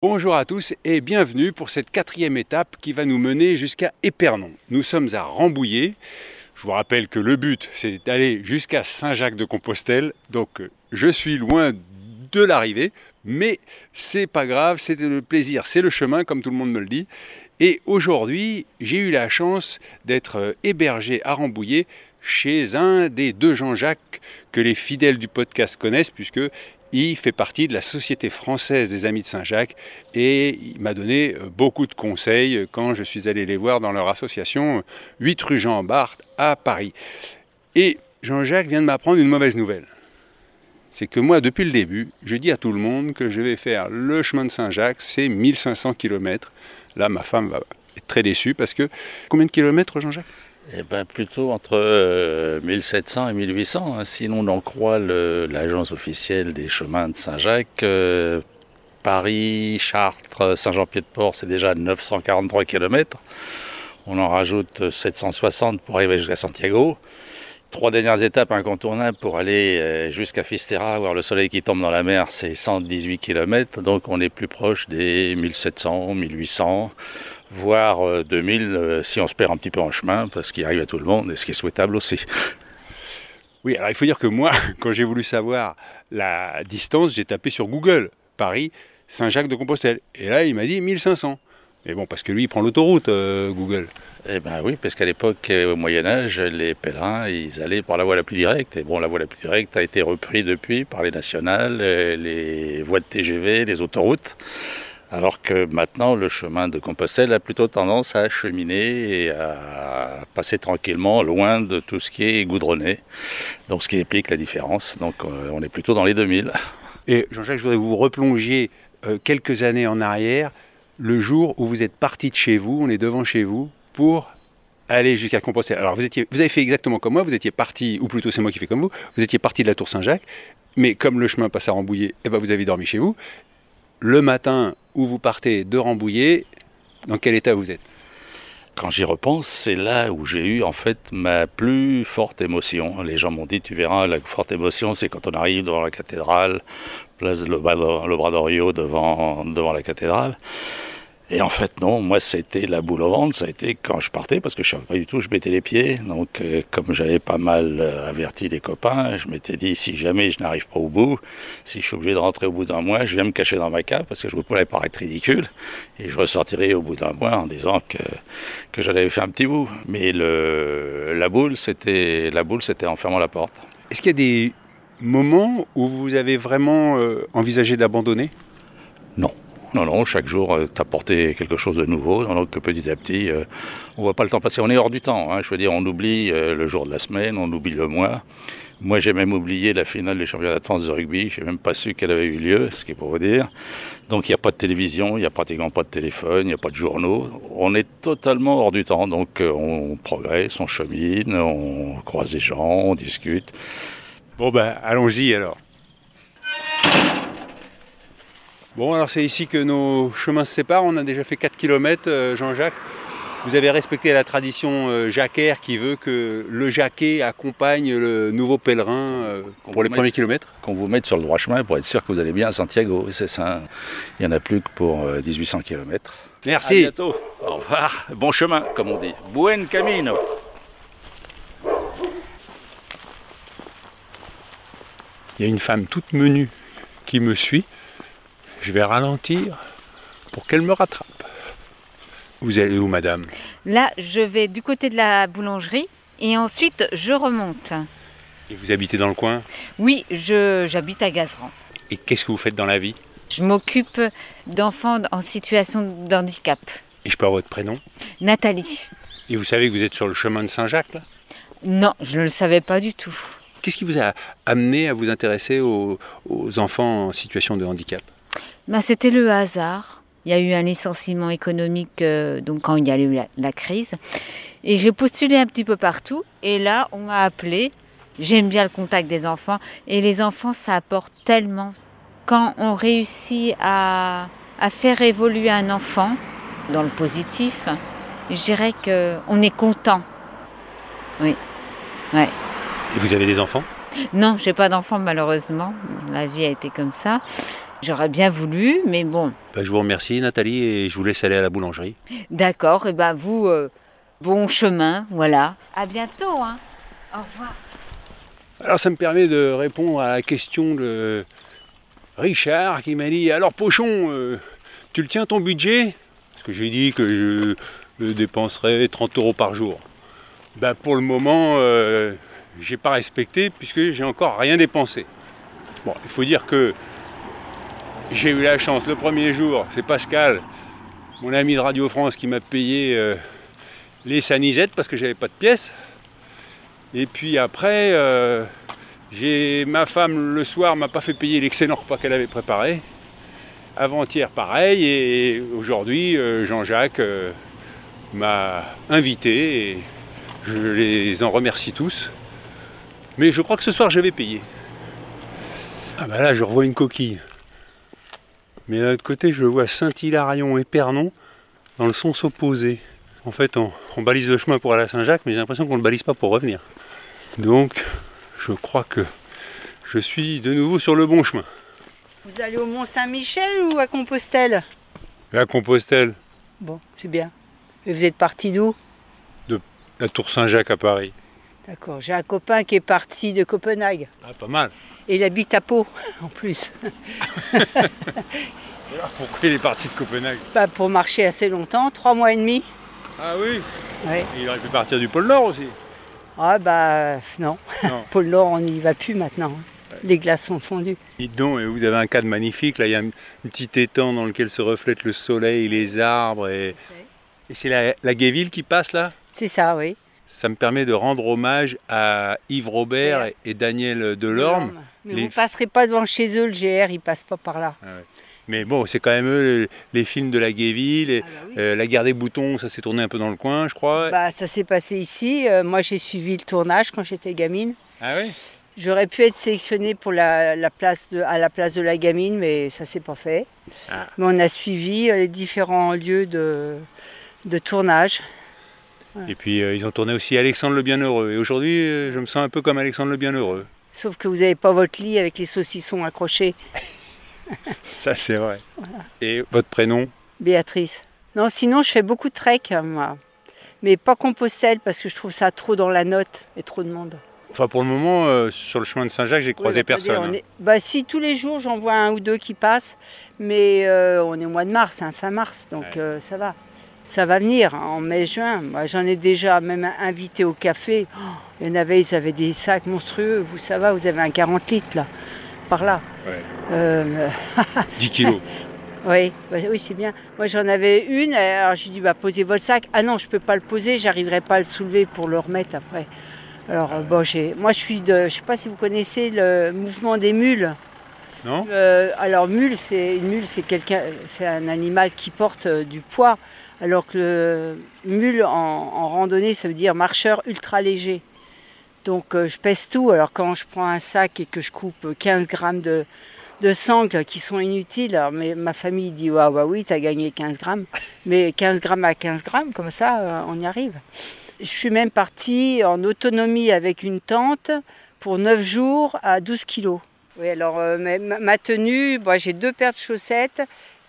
Bonjour à tous et bienvenue pour cette quatrième étape qui va nous mener jusqu'à Épernon. Nous sommes à Rambouillet. Je vous rappelle que le but c'est d'aller jusqu'à Saint-Jacques-de-Compostelle. Donc je suis loin de l'arrivée, mais c'est pas grave, c'est le plaisir, c'est le chemin comme tout le monde me le dit. Et aujourd'hui, j'ai eu la chance d'être hébergé à Rambouillet chez un des deux Jean-Jacques que les fidèles du podcast connaissent, puisque il fait partie de la Société française des Amis de Saint-Jacques et il m'a donné euh, beaucoup de conseils quand je suis allé les voir dans leur association 8 rue Jean Barthes à Paris. Et Jean-Jacques vient de m'apprendre une mauvaise nouvelle. C'est que moi, depuis le début, je dis à tout le monde que je vais faire le chemin de Saint-Jacques, c'est 1500 km. Là, ma femme va être très déçue parce que... Combien de kilomètres, Jean-Jacques? Eh ben, plutôt entre 1700 euh, et 1800, hein. sinon on en croit l'agence officielle des chemins de Saint-Jacques. Euh, Paris, Chartres, Saint-Jean-Pied-de-Port, c'est déjà 943 km. On en rajoute 760 pour arriver jusqu'à Santiago. Trois dernières étapes incontournables pour aller euh, jusqu'à Fisterra, voir le soleil qui tombe dans la mer, c'est 118 km. Donc on est plus proche des 1700, 1800 voire 2000 euh, euh, si on se perd un petit peu en chemin, parce qu'il arrive à tout le monde, et ce qui est souhaitable aussi. Oui, alors il faut dire que moi, quand j'ai voulu savoir la distance, j'ai tapé sur Google Paris, Saint-Jacques-de-Compostelle. Et là, il m'a dit 1500. Mais bon, parce que lui, il prend l'autoroute, euh, Google. Eh bien oui, parce qu'à l'époque, au Moyen-Âge, les pèlerins, ils allaient par la voie la plus directe. Et bon, la voie la plus directe a été reprise depuis par les nationales, les voies de TGV, les autoroutes. Alors que maintenant, le chemin de Compostelle a plutôt tendance à cheminer et à passer tranquillement loin de tout ce qui est goudronné. Donc, ce qui explique la différence. Donc, euh, on est plutôt dans les 2000. Et Jean-Jacques, je voudrais vous replonger euh, quelques années en arrière, le jour où vous êtes parti de chez vous, on est devant chez vous, pour aller jusqu'à Compostelle. Alors, vous, étiez, vous avez fait exactement comme moi, vous étiez parti, ou plutôt c'est moi qui fais comme vous, vous étiez parti de la Tour Saint-Jacques, mais comme le chemin passe à Rambouillet, eh ben vous avez dormi chez vous. Le matin, où vous partez de Rambouillet, dans quel état vous êtes? Quand j'y repense, c'est là où j'ai eu en fait ma plus forte émotion. Les gens m'ont dit, tu verras, la forte émotion, c'est quand on arrive devant la cathédrale, place de l'Obradorio devant, devant la cathédrale. Et en fait, non, moi, c'était la boule au ventre, ça a été quand je partais, parce que je ne savais pas du tout, je mettais les pieds. Donc, euh, comme j'avais pas mal euh, averti les copains, je m'étais dit, si jamais je n'arrive pas au bout, si je suis obligé de rentrer au bout d'un mois, je viens me cacher dans ma cave, parce que je ne voulais pas paraître ridicule. Et je ressortirai au bout d'un mois en disant que, que j'avais fait un petit bout. Mais la boule, c'était la boule, c'était en fermant la porte. Est-ce qu'il y a des moments où vous avez vraiment euh, envisagé d'abandonner? Non. Non, chaque jour, euh, t'apporter quelque chose de nouveau. Donc petit à petit, euh, on voit pas le temps passer. On est hors du temps. Hein. Je veux dire, on oublie euh, le jour de la semaine, on oublie le mois. Moi, j'ai même oublié la finale des championnats de France de rugby. J'ai même pas su qu'elle avait eu lieu, ce qui est pour vous dire. Donc, il n'y a pas de télévision, il n'y a pratiquement pas de téléphone, il n'y a pas de journaux. On est totalement hors du temps. Donc, on progresse, on chemine, on croise des gens, on discute. Bon, ben, allons-y alors. Bon, alors c'est ici que nos chemins se séparent. On a déjà fait 4 km, euh, Jean-Jacques. Vous avez respecté la tradition euh, jacquaire qui veut que le jacquet accompagne le nouveau pèlerin euh, pour les premiers kilomètres Qu'on vous mette sur le droit chemin pour être sûr que vous allez bien à Santiago. C'est ça. Il n'y en a plus que pour 1800 km. Merci. À bientôt. Au revoir. Bon chemin, comme on dit. Buen camino. Il y a une femme toute menue qui me suit je vais ralentir pour qu'elle me rattrape. Vous allez où, madame? Là, je vais du côté de la boulangerie et ensuite je remonte. Et vous habitez dans le coin? Oui, j'habite à Gazeran. Et qu'est-ce que vous faites dans la vie? Je m'occupe d'enfants en situation de handicap. Et je peux avoir votre prénom? Nathalie. Et vous savez que vous êtes sur le chemin de Saint-Jacques, là? Non, je ne le savais pas du tout. Qu'est-ce qui vous a amené à vous intéresser aux enfants en situation de handicap? Bah, C'était le hasard. Il y a eu un licenciement économique euh, donc quand il y a eu la, crise. Et j'ai postulé un petit peu partout. Et là, on m'a appelé. J'aime bien le contact des enfants. Et les enfants, ça apporte tellement. Quand on réussit à, à faire évoluer un enfant dans le positif, je dirais qu'on est content. Oui. Ouais. Et vous avez des enfants? Non, j'ai pas d'enfants malheureusement. La vie a été comme ça. J'aurais bien voulu, mais bon. Bah, je vous remercie Nathalie et je vous laisse aller à la boulangerie. D'accord, et ben vous, euh, bon chemin, voilà. À bientôt, hein. Au revoir. Alors ça me permet de répondre à la question de Richard qui m'a dit Alors Pochon, euh, tu le tiens ton budget? Parce que j'ai dit que je dépenserais 30 euros par jour. Ben, pour le moment, euh, j'ai pas respecté puisque j'ai encore rien dépensé. Bon, il faut dire que j'ai eu la chance le premier jour, c'est Pascal, mon ami de Radio France, qui m'a payé euh, les sanisettes parce que j'avais pas de pièces. Et puis après, euh, j'ai ma femme le soir m'a pas fait payer l'excellent repas qu'elle avait préparé. Avant-hier pareil et aujourd'hui euh, Jean-Jacques m'a invité et je les en remercie tous. Mais je crois que ce soir je vais payer. Ah bah là je revois une coquille. Mais d'un autre côté je vois Saint-Hilarion et Pernon dans le sens opposé. En fait on, on balise le chemin pour aller à Saint-Jacques mais j'ai l'impression qu'on ne le balise pas pour revenir. Donc je crois que je suis de nouveau sur le bon chemin. Vous allez au Mont Saint-Michel ou à Compostelle? À Compostelle, Bon, c'est bien. Et vous êtes parti d'où? La Tour Saint-Jacques à Paris. D'accord. J'ai un copain qui est parti de Copenhague. Ah pas mal. Et il habite à Pau, en plus. Pourquoi il est parti de Copenhague? Pas pour marcher assez longtemps, trois mois et demi. Ah oui? Ouais. Il aurait pu partir du pôle Nord aussi. Ah bah non. Non. Pôle Nord, on n'y va plus maintenant. Les glaces sont fondues. Dites donc, vous avez un cadre magnifique. Là, il y a un petit étang dans lequel se reflètent le soleil, les arbres. Et, et c'est la, la Guéville qui passe là? C'est ça, oui. Ça me permet de rendre hommage à Yves Robert et, et Daniel Delorme. Mais Les- vous ne passerez pas devant chez eux, le GR, il passe pas par là. Mais bon, c'est quand même eux, les films de la Guéville. et, Ah bah oui. euh, la guerre des boutons, ça s'est tourné un peu dans le coin, je crois. Bah, ça s'est passé ici. Euh, moi, j'ai suivi le tournage quand j'étais gamine. Ah oui J'aurais pu être sélectionnée pour la, la place de, à la place de la gamine, mais ça s'est pas fait. Ah. Mais on a suivi euh, les différents lieux de, de tournage. Et puis euh, ils ont tourné aussi Alexandre le Bienheureux. Et aujourd'hui, euh, je me sens un peu comme Alexandre le Bienheureux. Sauf que vous n'avez pas votre lit avec les saucissons accrochés. Ça, c'est vrai. Et votre prénom? Béatrice. Non, sinon, je fais beaucoup de trek, hein, moi. Mais pas Compostelle, parce que je trouve ça trop dans la note et trop de monde. Enfin, pour le moment, euh, sur le chemin de Saint-Jacques, j'ai croisé Oui, personne. on est- Bah si, tous les jours, j'en vois un ou deux qui passent. Mais euh, on est au mois de mars, hein, fin mars, donc Ouais. euh, ça va. Ça va venir hein, en mai-juin. Moi, j'en ai déjà même invité au café. Oh, il y en avait, ils avaient des sacs monstrueux. Vous savez, vous avez un 40 litres là, par là. Ouais. Euh, 10 kilos. oui, bah, oui, c'est bien. Moi, j'en avais une. Alors, j'ai dit, bah, posez votre sac. Ah non, je peux pas le poser. J'arriverai pas à le soulever pour le remettre après. Alors, euh, bon, j'ai, moi, je suis de, je sais pas si vous connaissez le mouvement des mules. Euh, alors, mule, c'est une mule, c'est quelqu'un, c'est un animal qui porte euh, du poids. Alors que le mule en, randonnée, ça veut dire marcheur ultra léger. Donc, euh, je pèse tout. Alors, quand je prends un sac et que je coupe 15 grammes de, de qui sont inutiles, alors, ma famille dit Ah, bah oui, tu as gagné 15 grammes. Mais 15 grammes à 15 grammes, comme ça, on y arrive. Je suis même partie en autonomie avec une tente pour 9 jours à 12 kilos. Oui, alors euh, ma, tenue, moi, j'ai deux paires de chaussettes,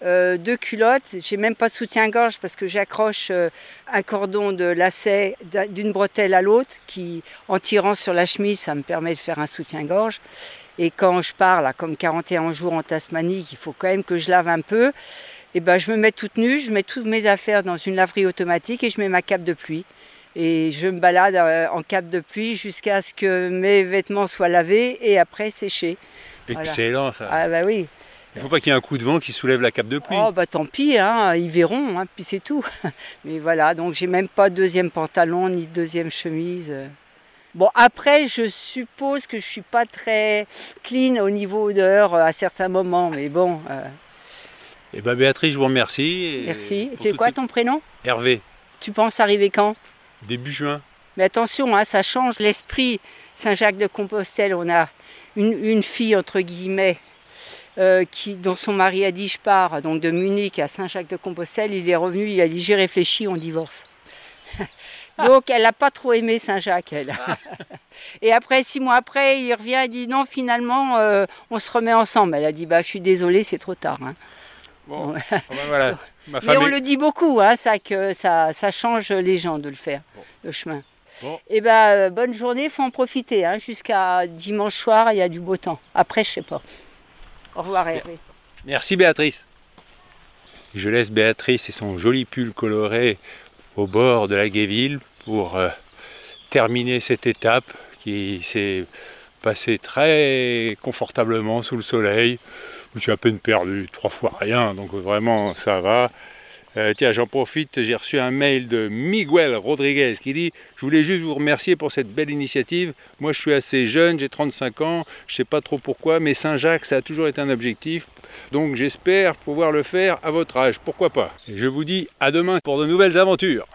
euh, deux culottes. J'ai même pas de soutien-gorge parce que j'accroche euh, un cordon de lacet d'un- d'une bretelle à l'autre qui, en tirant sur la chemise, ça me permet de faire un soutien-gorge. Et quand je pars, là, comme 41 jours en Tasmanie, il faut quand même que je lave un peu. Et ben, je me mets toute nue, je mets toutes mes affaires dans une laverie automatique et je mets ma cape de pluie. Et je me balade euh, en cape de pluie jusqu'à ce que mes vêtements soient lavés et après séchés. Voilà. Excellent ça. Ah bah oui. Il faut pas qu'il y ait un coup de vent qui soulève la cape de pluie. Oh bah tant pis, hein, ils verront, hein, puis c'est tout. Mais voilà, donc j'ai même pas de deuxième pantalon ni de deuxième chemise. Bon après, je suppose que je suis pas très clean au niveau d'heure à certains moments, mais bon, euh, Et ben Béatrice, je vous remercie. merci. C'est quoi ces- ton prénom? Hervé, Tu penses arriver quand? Début juin. Mais attention, hein, ça change l'esprit. Saint-Jacques de Compostelle, on a une, une fille, entre guillemets, euh, qui, dont son mari a dit je pars, donc de Munich à Saint-Jacques de Compostelle. Il est revenu, il a dit j'ai réfléchi, on divorce. Donc elle n'a pas trop aimé Saint-Jacques, elle. et après, six mois après, il revient et dit non, finalement, euh, on se remet ensemble. Elle a dit bah, je suis désolée, c'est trop tard. Hein. Bon, ah ben voilà. Ma Mais on le dit beaucoup, hein, ça, que ça, ça change les gens de le faire, le chemin. Et eh ben, euh, bonne journée, il faut en profiter. Hein, Jusqu'à dimanche soir, il y a du beau temps. Après, je sais pas. Au revoir, Hervé. Merci, Béatrice. Je laisse Béatrice et son joli pull coloré au bord de la Guéville pour euh, terminer cette étape qui s'est passée très confortablement sous le soleil. Je me suis à peine perdu, trois fois rien, donc vraiment ça va. Euh, tiens, j'en profite, j'ai reçu un mail de Miguel Rodriguez qui dit Je voulais juste vous remercier pour cette belle initiative. Moi, je suis assez jeune, j'ai 35 ans, je ne sais pas trop pourquoi, mais Saint-Jacques, ça a toujours été un objectif. Donc, j'espère pouvoir le faire à votre âge. Pourquoi pas? Et je vous dis à demain pour de nouvelles aventures.